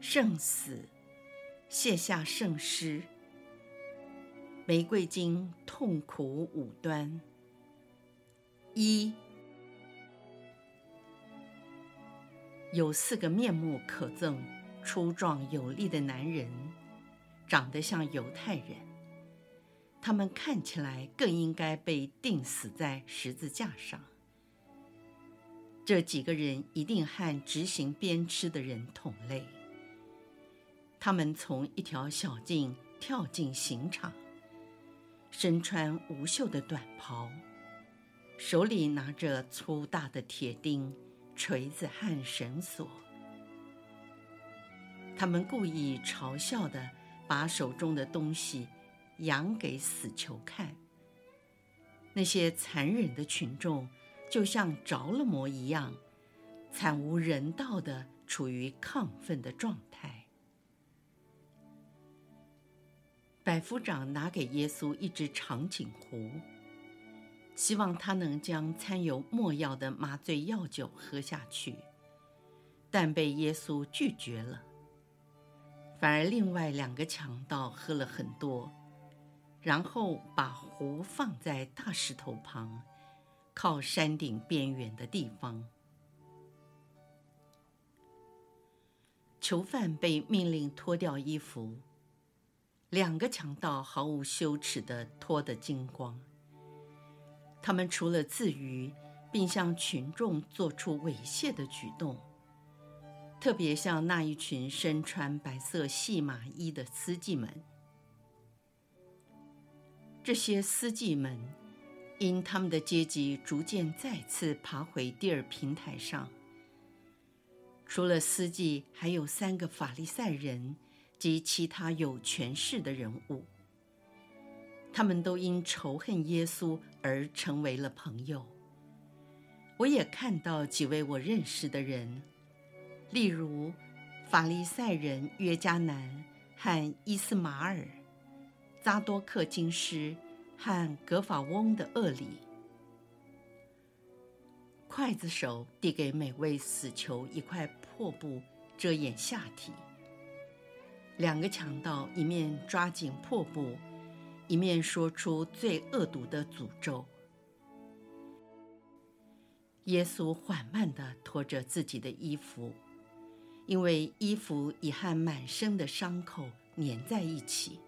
圣死，卸下圣诗。玫瑰经痛苦五端。一，有四个面目可憎、粗壮有力的男人，长得像犹太人。他们看起来更应该被钉死在十字架上。这几个人一定和执行鞭笞的人同类。他们从一条小径跳进刑场，身穿无袖的短袍，手里拿着粗大的铁钉、锤子和绳索。他们故意嘲笑地把手中的东西扬给死囚看。那些残忍的群众就像着了魔一样，惨无人道地处于亢奋的状态。百夫长拿给耶稣一只长颈壶，希望他能将掺有没药的麻醉药酒喝下去，但被耶稣拒绝了。反而另外两个强盗喝了很多，然后把壶放在大石头旁，靠山顶边缘的地方。囚犯被命令脱掉衣服。两个强盗毫无羞耻地脱得精光。他们除了自娱，并向群众做出猥亵的举动，特别像那一群身穿白色细麻衣的司机们。这些司机们因他们的阶级逐渐再次爬回第二平台上。除了司机，还有三个法利赛人。及其他有权势的人物，他们都因仇恨耶稣而成为了朋友。我也看到几位我认识的人，例如法利赛人约迦南和伊斯马尔、扎多克金师和格法翁的厄里。刽子手递给每位死囚一块破布，遮掩下体。两个强盗一面抓紧破布，一面说出最恶毒的诅咒。耶稣缓慢地脱着自己的衣服，因为衣服已和满身的伤口粘在一起。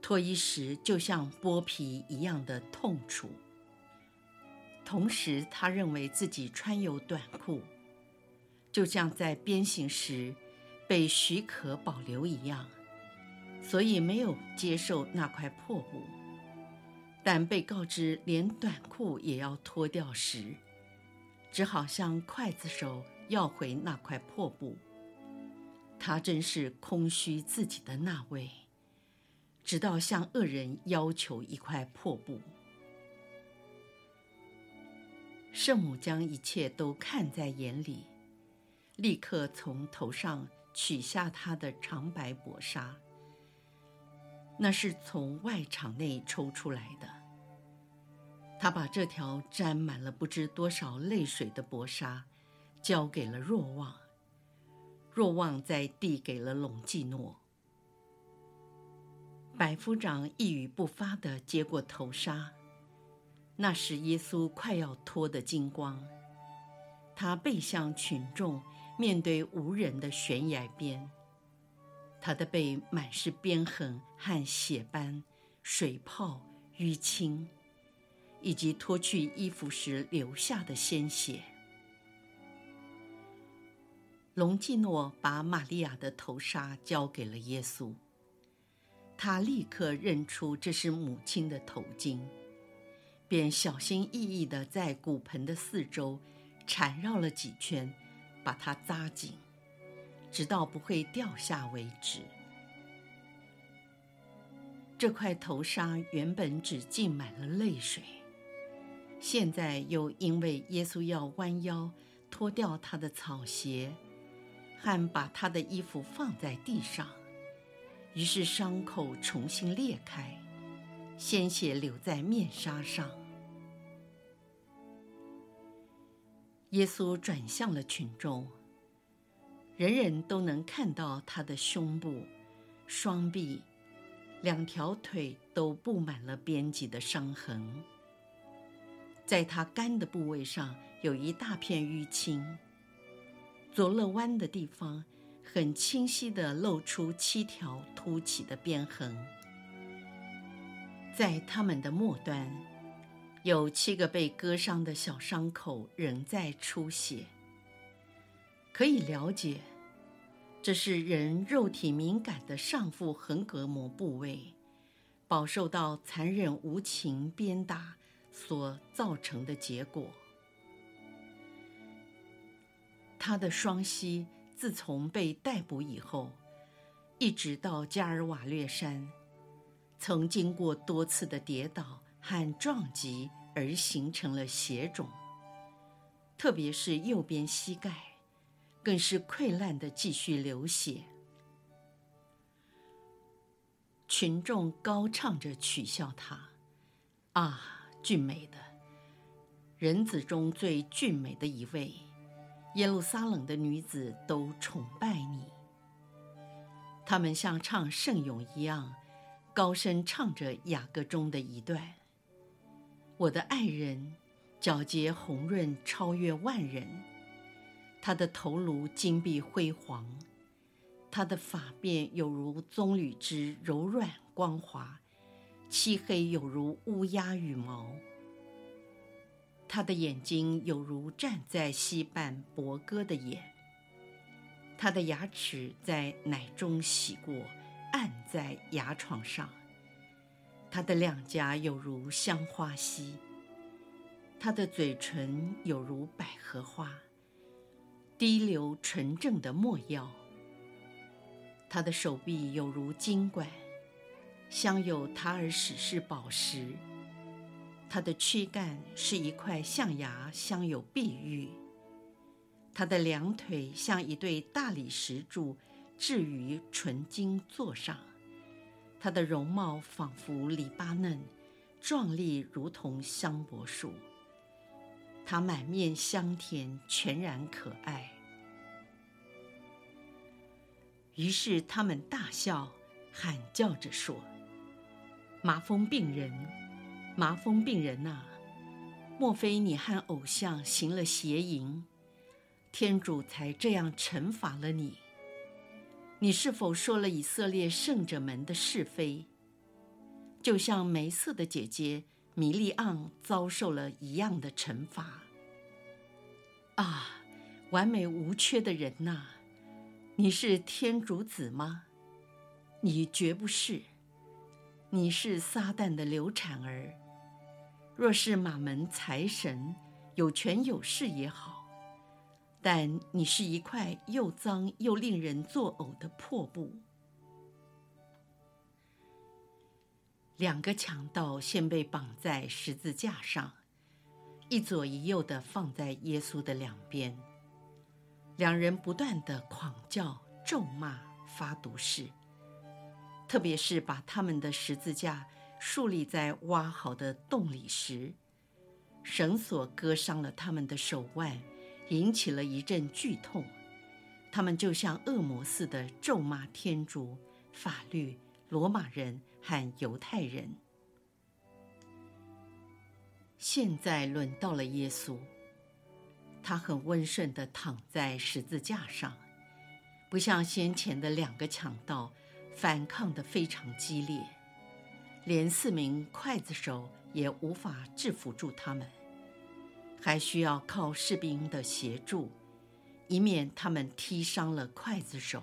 脱衣时就像剥皮一样的痛楚。同时，他认为自己穿有短裤，就像在鞭刑时。被许可保留一样，所以没有接受那块破布。但被告知连短裤也要脱掉时，只好向刽子手要回那块破布。他真是空虚自己的那位，直到向恶人要求一块破布。圣母将一切都看在眼里，立刻从头上。取下他的长白薄纱，那是从外场内抽出来的。他把这条沾满了不知多少泪水的薄纱交给了若望，若望再递给了隆基诺。百夫长一语不发地接过头纱，那时耶稣快要脱得精光，他背向群众。面对无人的悬崖边，他的背满是鞭痕和血斑、水泡、淤青，以及脱去衣服时留下的鲜血。隆基诺把玛利亚的头纱交给了耶稣，他立刻认出这是母亲的头巾，便小心翼翼地在骨盆的四周缠绕了几圈。把它扎紧，直到不会掉下为止。这块头纱原本只浸满了泪水，现在又因为耶稣要弯腰脱掉他的草鞋，和把他的衣服放在地上，于是伤口重新裂开，鲜血流在面纱上。耶稣转向了群众，人人都能看到他的胸部、双臂。两条腿都布满了编辑的伤痕，在他肝的部位上有一大片淤青，左肋弯的地方很清晰地露出七条凸起的鞭痕，在他们的末端有七个被割伤的小伤口仍在出血，可以了解。这是人肉体敏感的上腹横膈膜部位，饱受到残忍无情鞭打所造成的结果。他的双膝自从被逮捕以后，一直到加尔瓦略山，曾经过多次的跌倒和撞击而形成了血肿，特别是右边膝盖。更是溃烂的，继续流血。群众高唱着取笑他：“啊，俊美的人子中最俊美的一位，耶路撒冷的女子都崇拜你。”他们像唱圣咏一样，高声唱着雅歌中的一段：“我的爱人，皎洁红润，超越万人。”他的头颅金碧辉煌，他的发辫有如棕榈枝柔软光滑，漆黑有如乌鸦羽毛。他的眼睛有如站在溪畔泊歌的眼，他的牙齿在奶中洗过，按在牙床上。他的两颊有如香花溪，他的嘴唇有如百合花。滴流纯正的墨药，他的手臂有如金管，镶有塔尔史氏宝石。他的躯干是一块象牙，镶有碧玉。他的两腿像一对大理石柱，置于纯金座上。他的容貌仿佛黎巴嫩，壮丽如同香柏树。他满面香甜，全然可爱。于是他们大笑，喊叫着说：“麻风病人，麻风病人呐，莫非你和偶像行了邪淫，天主才这样惩罚了你？你是否说了以色列圣者们的是非，就像梅瑟的姐姐？”米利盎遭受了一样的惩罚。啊，完美无缺的人呐，你是天主子吗？你绝不是，你是撒旦的流产儿。若是玛门财神有权有势也好，但你是一块又脏又令人作呕的破布。两个强盗先被绑在十字架上，一左一右地放在耶稣的两边。两人不断地狂叫、咒骂、发毒誓，特别是把他们的十字架竖立在挖好的洞里时，绳索割伤了他们的手腕，引起了一阵剧痛。他们就像恶魔似的咒骂天主、法律、罗马人。和犹太人。现在轮到了耶稣，他很温顺地躺在十字架上，不像先前的两个强盗，反抗得非常激烈，连四名刽子手也无法制服住他们，还需要靠士兵的协助，以免他们踢伤了刽子手。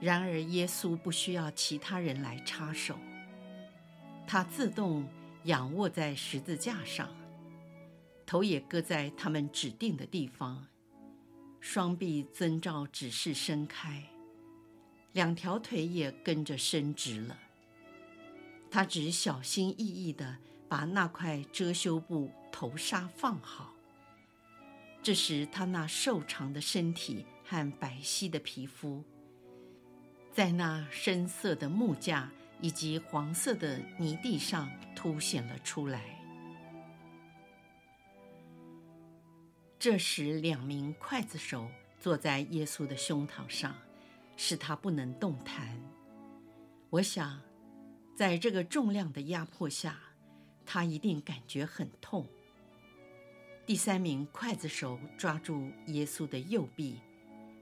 然而，耶稣不需要其他人来插手，他自动仰卧在十字架上，头也搁在他们指定的地方，双臂遵照指示伸开，两条腿也跟着伸直了。他只小心翼翼地把那块遮羞布头纱放好。这时，他那瘦长的身体和白皙的皮肤，在那深色的木架以及黄色的泥地上凸显了出来。这时，两名刽子手坐在耶稣的胸膛上，使他不能动弹。我想，在这个重量的压迫下，他一定感觉很痛。第三名刽子手抓住耶稣的右臂，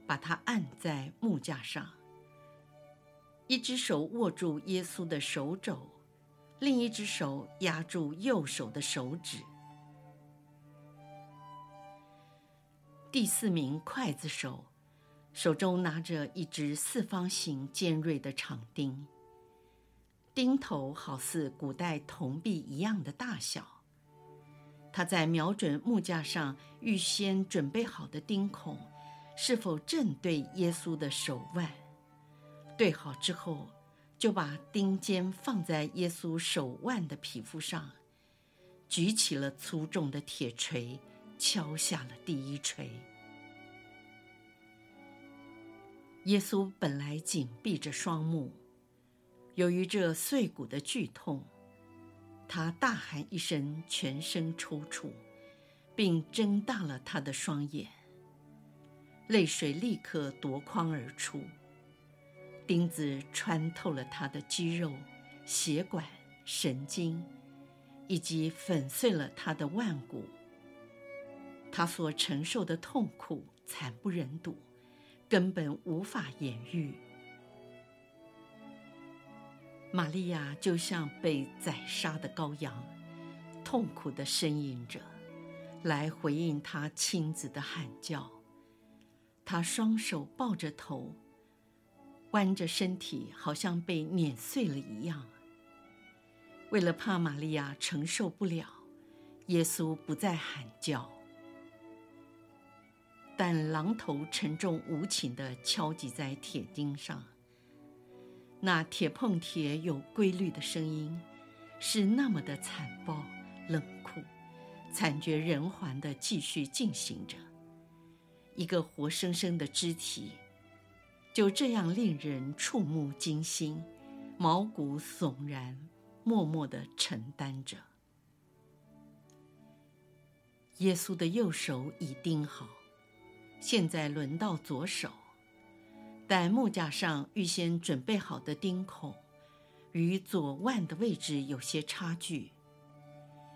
把他按在木架上。一只手握住耶稣的手肘，另一只手压住右手的手指。第四名刽子手手中拿着一只四方形尖锐的长钉，钉头好似古代铜币一样的大小。他在瞄准木架上预先准备好的钉孔，是否正对耶稣的手腕？对好之后，就把钉尖放在耶稣手腕的皮肤上，举起了粗重的铁锤，敲下了第一锤。耶稣本来紧闭着双目，由于这碎骨的剧痛。他大喊一声，全身抽搐，并睁大了他的双眼。泪水立刻夺眶而出，钉子穿透了他的肌肉、血管、神经，以及粉碎了他的腕骨。他所承受的痛苦惨不忍睹，根本无法言喻。玛利亚就像被宰杀的羔羊，痛苦地呻吟着，来回应他亲子的喊叫。他双手抱着头，弯着身体，好像被碾碎了一样。为了怕玛利亚承受不了，耶稣不再喊叫，但榔头沉重无情地敲击在铁钉上。那铁碰铁有规律的声音，是那么的残暴、冷酷、惨绝人寰地继续进行着。一个活生生的肢体，就这样令人触目惊心、毛骨悚然，默默地承担着。耶稣的右手已钉好，现在轮到左手。但木架上预先准备好的钉孔，与左腕的位置有些差距，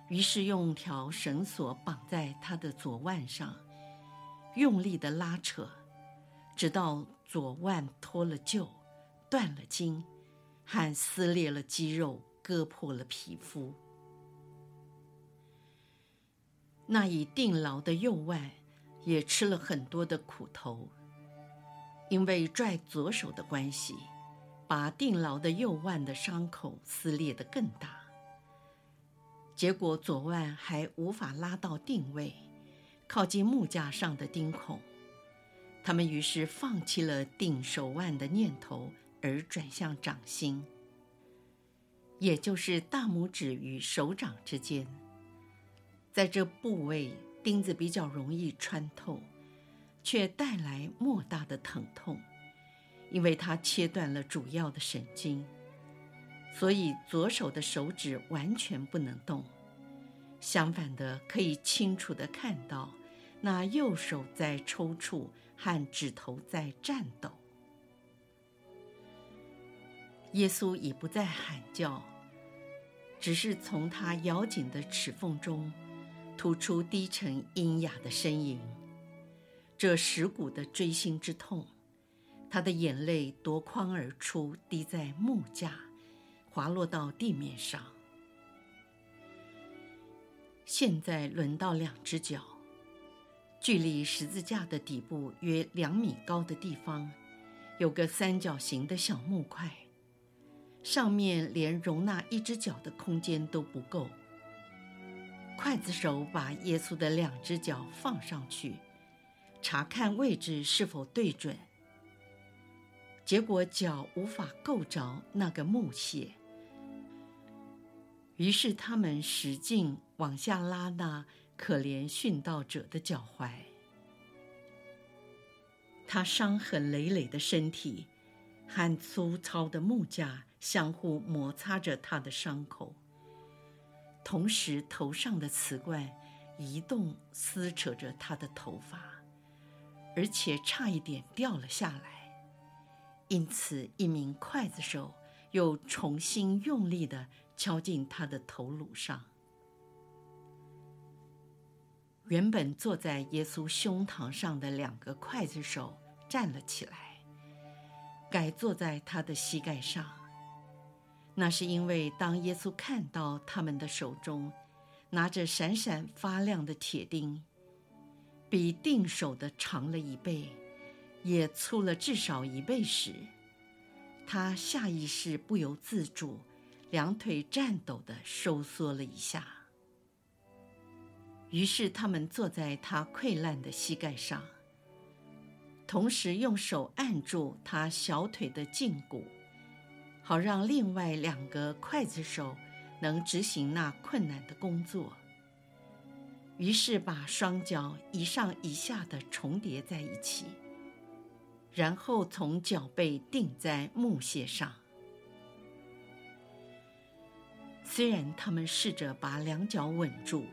于是用条绳索绑在他的左腕上，用力地拉扯，直到左腕脱了臼，断了筋，和撕裂了肌肉，割破了皮肤。那已定牢的右腕，也吃了很多的苦头。因为拽左手的关系，把定牢的右腕的伤口撕裂得更大。结果左腕还无法拉到定位，靠近木架上的钉孔。他们于是放弃了钉手腕的念头，而转向掌心，也就是大拇指与手掌之间。在这部位，钉子比较容易穿透。却带来莫大的疼痛，因为它切断了主要的神经，所以左手的手指完全不能动。相反的，可以清楚地看到那右手在抽搐和指头在颤抖。耶稣已不再喊叫，只是从他咬紧的齿缝中吐出低沉阴哑的呻吟。这蚀骨的锥心之痛，他的眼泪夺眶而出，滴在木架，滑落到地面上。现在轮到两只脚，距离十字架的底部约两米高的地方，有个三角形的小木块，上面连容纳一只脚的空间都不够。刽子手把耶稣的两只脚放上去。查看位置是否对准。结果脚无法够着那个木屑，于是他们使劲往下拉那可怜殉道者的脚踝。他伤痕累累的身体和粗糙的木架相互摩擦着他的伤口，同时头上的瓷冠移动撕扯着他的头发，而且差一点掉了下来。因此，一名刽子手又重新用力地敲进他的头颅上。原本坐在耶稣胸膛上的两个刽子手站了起来，改坐在他的膝盖上。那是因为，当耶稣看到他们的手中拿着闪闪发亮的铁钉，比定手的长了一倍。也粗了至少一倍时，他下意识不由自主，两腿颤抖地收缩了一下。于是他们坐在他溃烂的膝盖上，同时用手按住他小腿的胫骨，好让另外两个刽子手能执行那困难的工作。于是把双脚一上一下地重叠在一起。然后从脚背钉在木屑上。虽然他们试着把两脚稳住，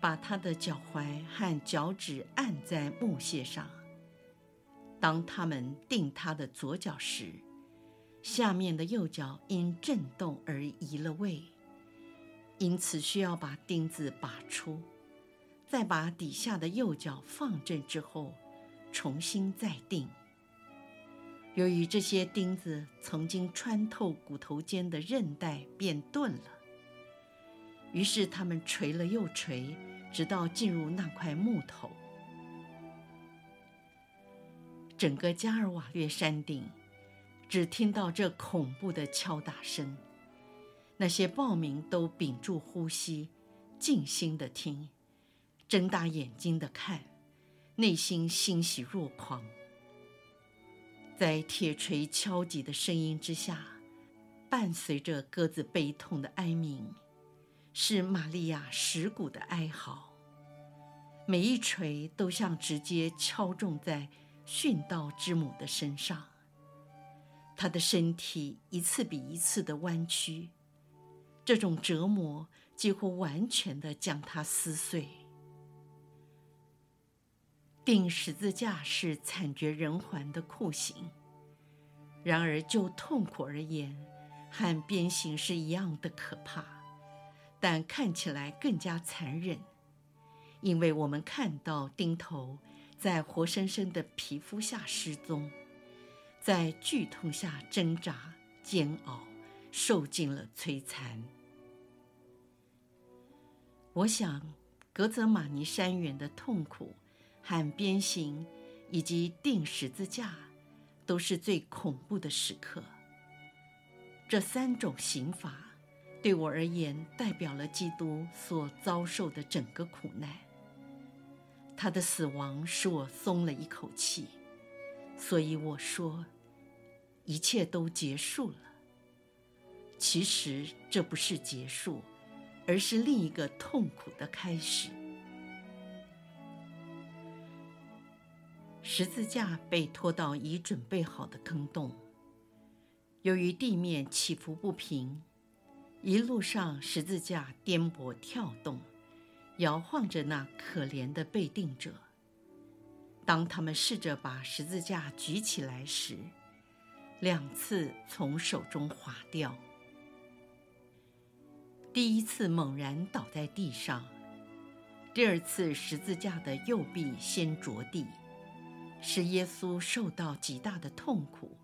把他的脚踝和脚趾按在木屑上，当他们钉他的左脚时，下面的右脚因震动而移了位，因此需要把钉子拔出，再把底下的右脚放正之后。重新再钉。由于这些钉子曾经穿透骨头间的韧带，变钝了。于是他们锤了又锤，直到进入那块木头。整个加尔瓦略山顶，只听到这恐怖的敲打声。那些暴民都屏住呼吸，静心地听，睁大眼睛的看。内心欣喜若狂，在铁锤敲击的声音之下，伴随着鸽子悲痛的哀鸣，是玛利亚蚀骨的哀嚎。每一锤都像直接敲中在殉道之母的身上，她的身体一次比一次的弯曲，这种折磨几乎完全的将她撕碎。钉十字架是惨绝人寰的酷刑，然而就痛苦而言，和鞭刑是一样的可怕，但看起来更加残忍，因为我们看到钉头在活生生的皮肤下失踪，在剧痛下挣扎、煎熬，受尽了摧残。我想，格泽玛尼山园的痛苦。和鞭刑，以及钉十字架，都是最恐怖的时刻。这三种刑罚，对我而言，代表了基督所遭受的整个苦难。他的死亡使我松了一口气，所以我说，一切都结束了。其实这不是结束，而是另一个痛苦的开始。十字架被拖到已准备好的坑洞。由于地面起伏不平，一路上十字架颠簸跳动，摇晃着那可怜的被定者。当他们试着把十字架举起来时，两次从手中滑掉。第一次猛然倒在地上，第二次十字架的右臂先着地。使耶稣受到极大的痛苦，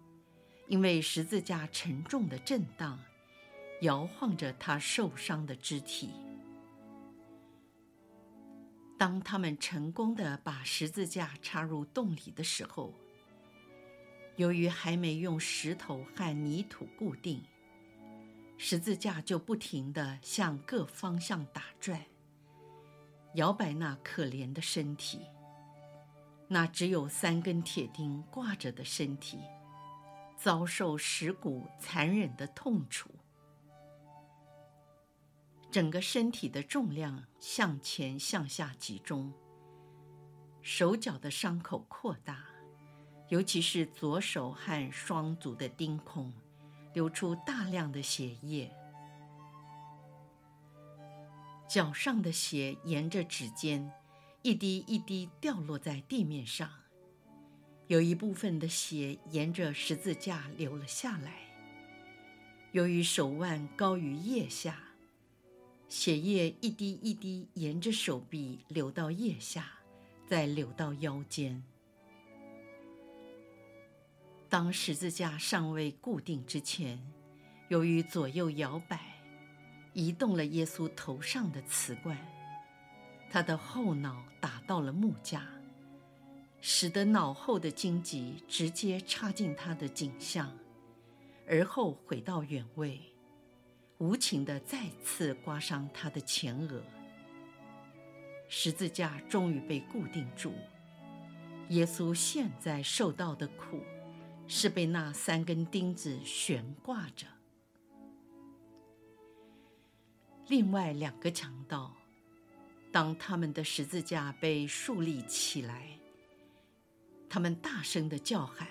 因为十字架沉重的震荡，摇晃着他受伤的肢体。当他们成功地把十字架插入洞里的时候，由于还没用石头和泥土固定，十字架就不停地向各方向打转，摇摆那可怜的身体。那只有三根铁钉挂着的身体，遭受蚀骨残忍的痛楚，整个身体的重量向前向下集中，手脚的伤口扩大，尤其是左手和双足的钉孔，流出大量的血液，脚上的血沿着指尖。一滴一滴掉落在地面上，有一部分的血沿着十字架流了下来。由于手腕高于腋下，血液一滴一滴沿着手臂流到腋下，再流到腰间。当十字架尚未固定之前，由于左右摇摆，移动了耶稣头上的瓷罐。他的后脑打到了木架，使得脑后的荆棘直接插进他的颈项，而后回到原位，无情地再次刮伤他的前额。十字架终于被固定住。耶稣现在受到的苦，是被那三根钉子悬挂着。另外两个强盗。当他们的十字架被竖立起来，他们大声的叫喊，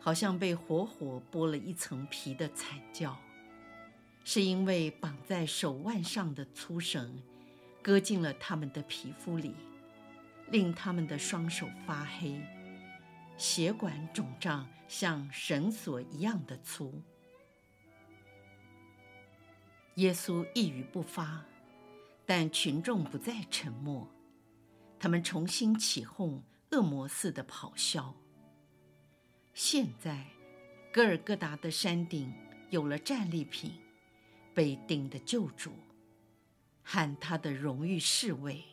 好像被活活剥了一层皮的惨叫，是因为绑在手腕上的粗绳割进了他们的皮肤里，令他们的双手发黑，血管肿胀，像绳索一样的粗。耶稣一语不发。但群众不再沉默，他们重新起哄，恶魔似的咆哮。现在，各尔戈达的山顶有了战利品，被钉的救主，和他的荣誉侍卫。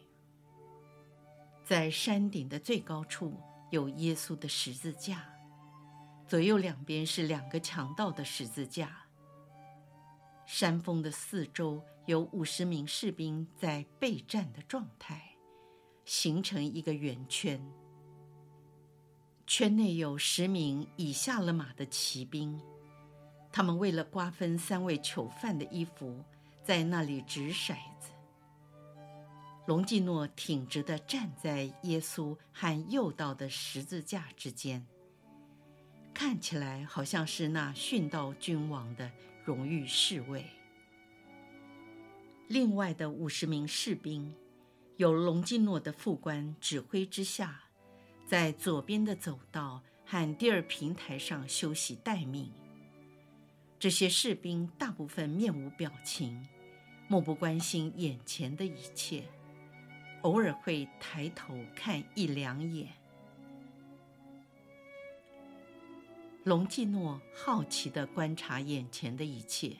在山顶的最高处有耶稣的十字架，左右两边是两个强盗的十字架。山峰的四周有五十名士兵在备战的状态，形成一个圆圈。圈内有十名已下了马的骑兵，他们为了瓜分三位囚犯的衣服，在那里掷骰子。隆基诺挺直地站在耶稣和右道的十字架之间，看起来好像是那殉道君王的。荣誉侍卫。另外的五十名士兵，由隆基诺的副官指挥之下，在左边的走道和第二平台上休息待命。这些士兵大部分面无表情，漠不关心眼前的一切，偶尔会抬头看一两眼。隆基诺好奇地观察眼前的一切，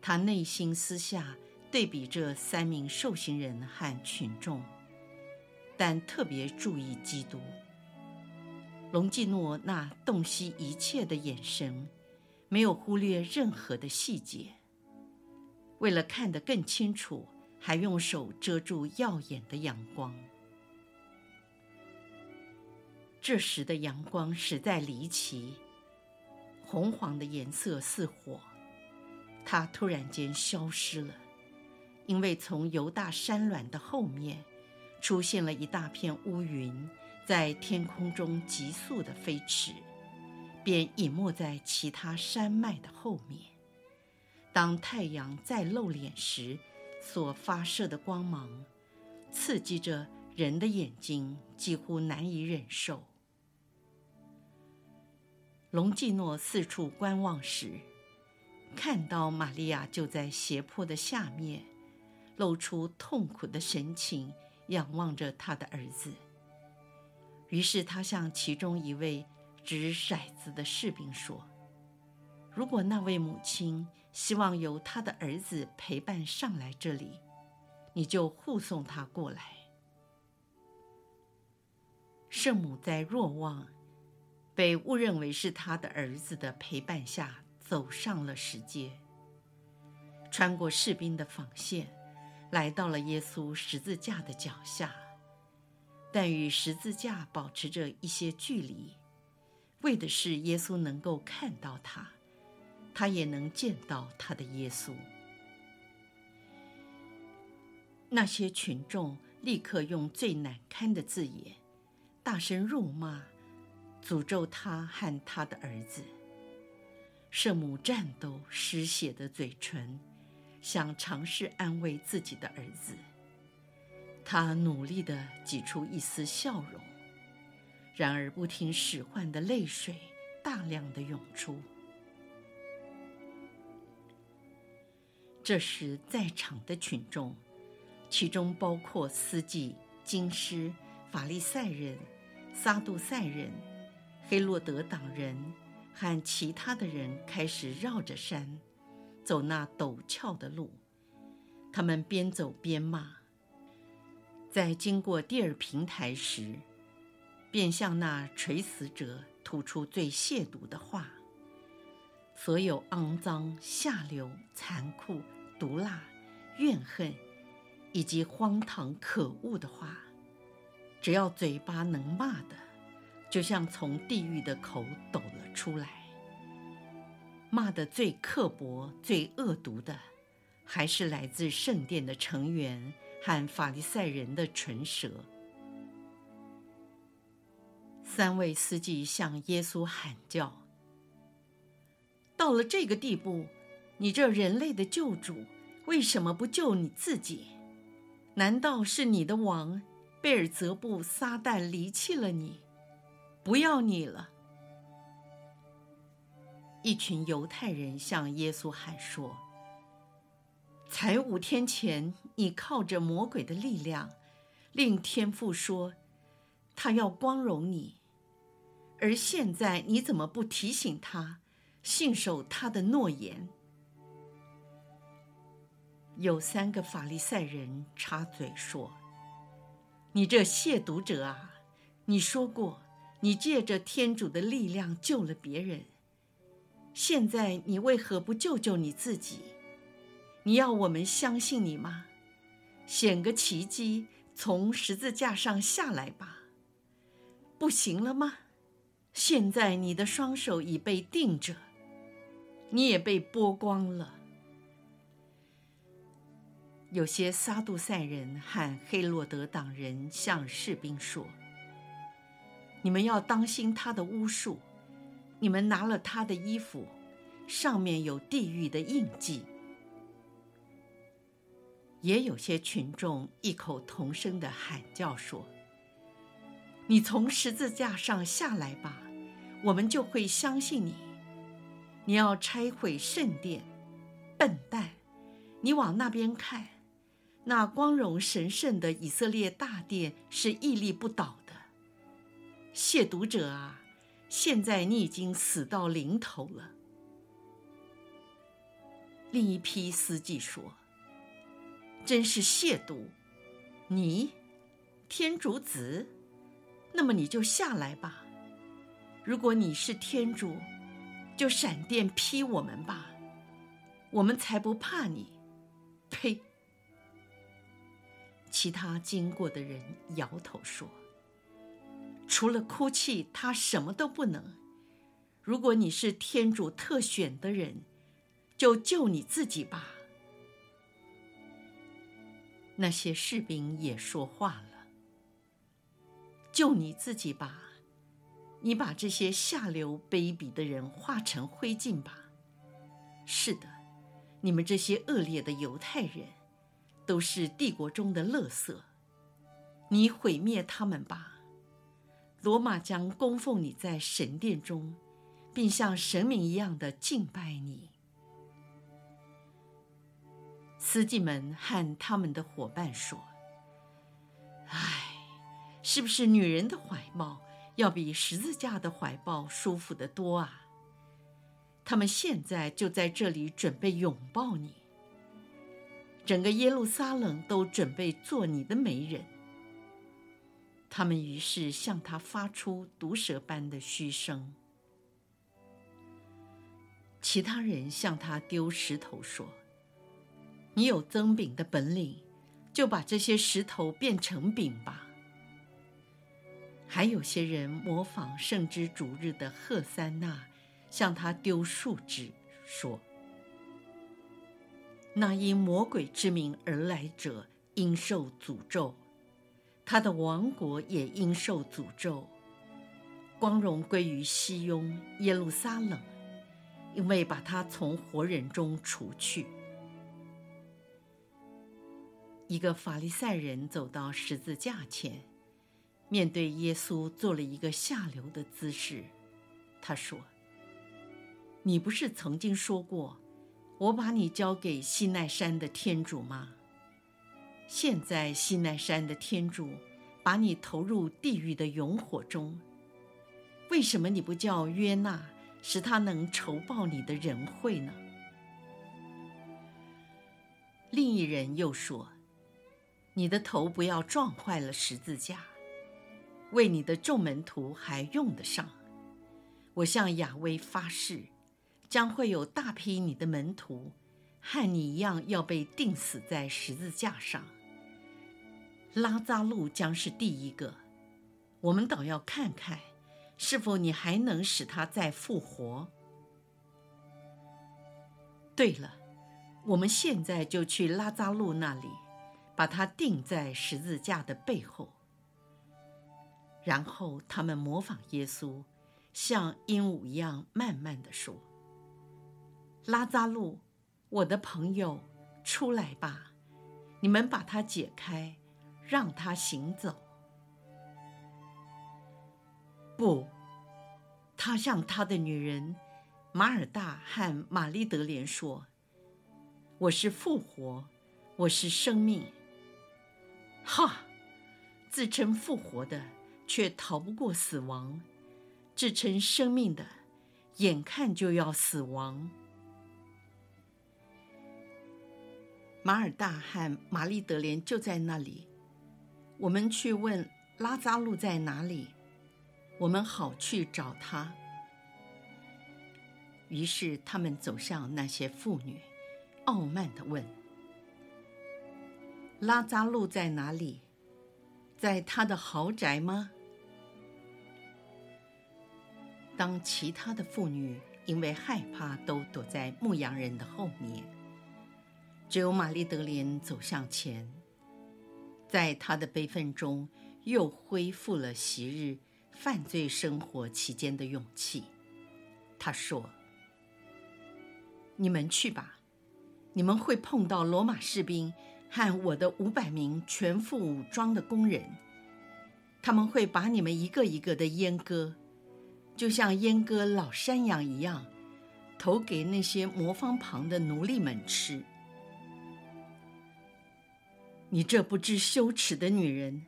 他内心私下对比这三名受刑人和群众，但特别注意基督。隆基诺那洞悉一切的眼神，没有忽略任何的细节。为了看得更清楚，还用手遮住耀眼的阳光。这时的阳光实在离奇，红黄的颜色似火。它突然间消失了，因为从犹大山峦的后面出现了一大片乌云，在天空中急速地飞驰，便隐没在其他山脉的后面。当太阳再露脸时，所发射的光芒刺激着人的眼睛，几乎难以忍受。隆基诺四处观望时，看到玛利亚就在斜坡的下面，露出痛苦的神情，仰望着他的儿子。于是他向其中一位掷骰子的士兵说：“如果那位母亲希望由他的儿子陪伴上来这里，你就护送他过来。”圣母在若望。被误认为是他的儿子的陪伴下，走上了石阶，穿过士兵的防线，来到了耶稣十字架的脚下。但与十字架保持着一些距离，为的是耶稣能够看到他，他也能见到他的耶稣。那些群众立刻用最难堪的字眼，大声辱骂、诅咒他和他的儿子。圣母颤抖失血的嘴唇，想尝试安慰自己的儿子。她努力地挤出一丝笑容，然而不听使唤的泪水大量地涌出。这时，在场的群众，其中包括司机、经师、法利赛人、撒杜塞人、黑落德党人和其他的人，开始绕着山走那陡峭的路。他们边走边骂。在经过第二平台时，便向那垂死者吐出最亵渎的话。所有肮脏、下流、残酷、毒辣、怨恨，以及荒唐可恶的话，只要嘴巴能骂的，就像从地狱的口抖了出来。骂得最刻薄、最恶毒的，还是来自圣殿的成员。和法利赛人的唇舌。三位司机向耶稣喊叫：“到了这个地步，你这人类的救主，为什么不救你自己？难道是你的王贝尔泽布撒旦离弃了你，不要你了？”一群犹太人向耶稣喊说。才五天前，你靠着魔鬼的力量，令天父说他要光荣你，而现在你怎么不提醒他，信守他的诺言？有三个法利赛人插嘴说：“你这亵渎者啊，你说过你借着天主的力量救了别人，现在你为何不救救你自己？”你要我们相信你吗？显个奇迹，从十字架上下来吧。不行了吗？现在你的双手已被钉着，你也被剥光了。有些撒杜塞人和黑落德党人向士兵说：“你们要当心他的巫术，你们拿了他的衣服，上面有地狱的印记。”也有些群众异口同声地喊叫说：“你从十字架上下来吧，我们就会相信你。你要拆毁圣殿，笨蛋！你往那边看，那光荣神圣的以色列大殿是屹立不倒的。亵渎者啊，现在你已经死到临头了。”另一批司机说。真是亵渎！你，天主子，那么你就下来吧。如果你是天主，就闪电劈我们吧，我们才不怕你。呸！其他经过的人摇头说：“除了哭泣，他什么都不能。如果你是天主特选的人，就救你自己吧。”那些士兵也说话了：“救你自己吧，你把这些下流卑鄙的人化成灰烬吧。是的，你们这些恶劣的犹太人，都是帝国中的垃圾。你毁灭他们吧。罗马将供奉你在神殿中，并像神明一样的敬拜你。”司机们和他们的伙伴说：“唉，是不是女人的怀抱要比十字架的怀抱舒服得多啊？他们现在就在这里准备拥抱你，整个耶路撒冷都准备做你的媒人。”他们于是向他发出毒蛇般的嘘声。其他人向他丢石头说。你有增饼的本领，就把这些石头变成饼吧。还有些人模仿圣之主日的赫三那，向他丢树枝，说：“那因魔鬼之名而来者，应受诅咒，他的王国也应受诅咒。光荣归于西雍耶路撒冷，因为把他从活人中除去。”一个法利赛人走到十字架前。面对耶稣做了一个下流的姿势，他说：“你不是曾经说过，我把你交给西奈山的天主吗？现在西奈山的天主把你投入地狱的永火中，为什么你不叫约纳，使他能酬报你的仁惠呢？”另一人又说：“你的头不要撞坏了十字架。”为你的众门徒还用得上，我向雅威发誓，将会有大批你的门徒，和你一样要被钉死在十字架上。拉扎路将是第一个，我们倒要看看，是否你还能使他再复活。对了，我们现在就去拉扎路那里，把他钉在十字架的背后。然后他们模仿耶稣，像鹦鹉一样慢慢地说：“拉扎路，我的朋友，出来吧！你们把他解开，让他行走。”不，他向他的女人马尔大和玛丽德莲说：“我是复活，我是生命。”哈，自称复活的。却逃不过死亡，自称生命的，眼看就要死亡。马尔大和玛丽德莲就在那里。我们去问拉扎路在哪里，我们好去找他。于是他们走向那些妇女，傲慢地问：“拉扎路在哪里？在他的豪宅吗？”当其他的妇女因为害怕，都躲在牧羊人的后面，只有玛丽德莲走向前，在他的悲愤中又恢复了昔日犯罪生活期间的勇气。他说：“你们去吧，你们会碰到罗马士兵和我的五百名全副武装的工人，他们会把你们一个一个的阉割。”就像阉割老山羊一样，投给那些磨坊旁的奴隶们吃。你这不知羞耻的女人，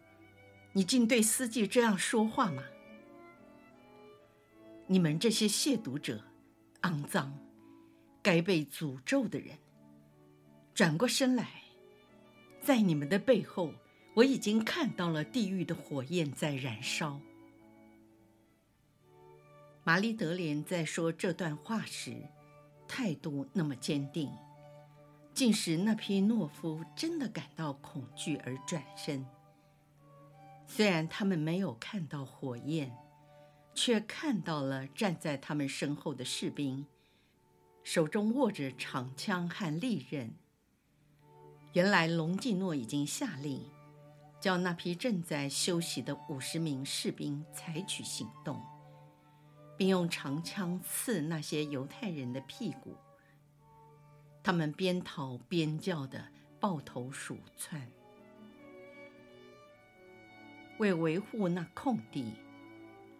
你竟对司机这样说话吗？你们这些亵渎者，肮脏，该被诅咒的人，转过身来，在你们的背后，我已经看到了地狱的火焰在燃烧。玛丽德莲在说这段话时，态度那么坚定，竟使那批懦夫真的感到恐惧而转身。虽然他们没有看到火焰，却看到了站在他们身后的士兵，手中握着长枪和利刃。原来隆基诺已经下令，叫那批正在休息的五十名士兵采取行动。并用长枪刺那些犹太人的屁股，他们边逃边叫的抱头鼠窜。为维护那空地，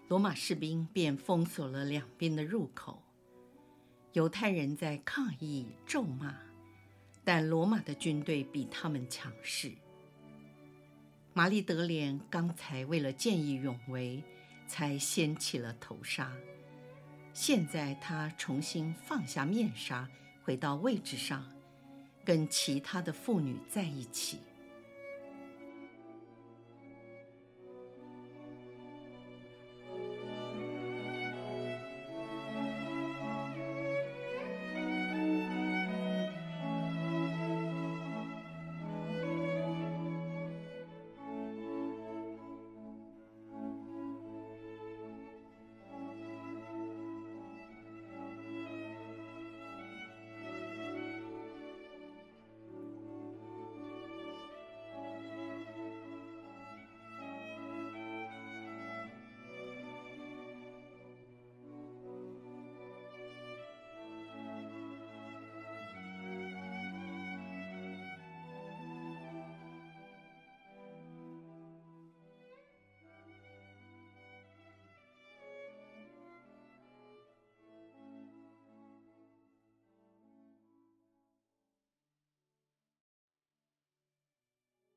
罗马士兵便封锁了两边的入口。犹太人在抗议咒骂，但罗马的军队比他们强势。玛丽德莲刚才为了见义勇为，才掀起了头纱。现在他重新放下面纱，回到位置上，跟其他的妇女在一起。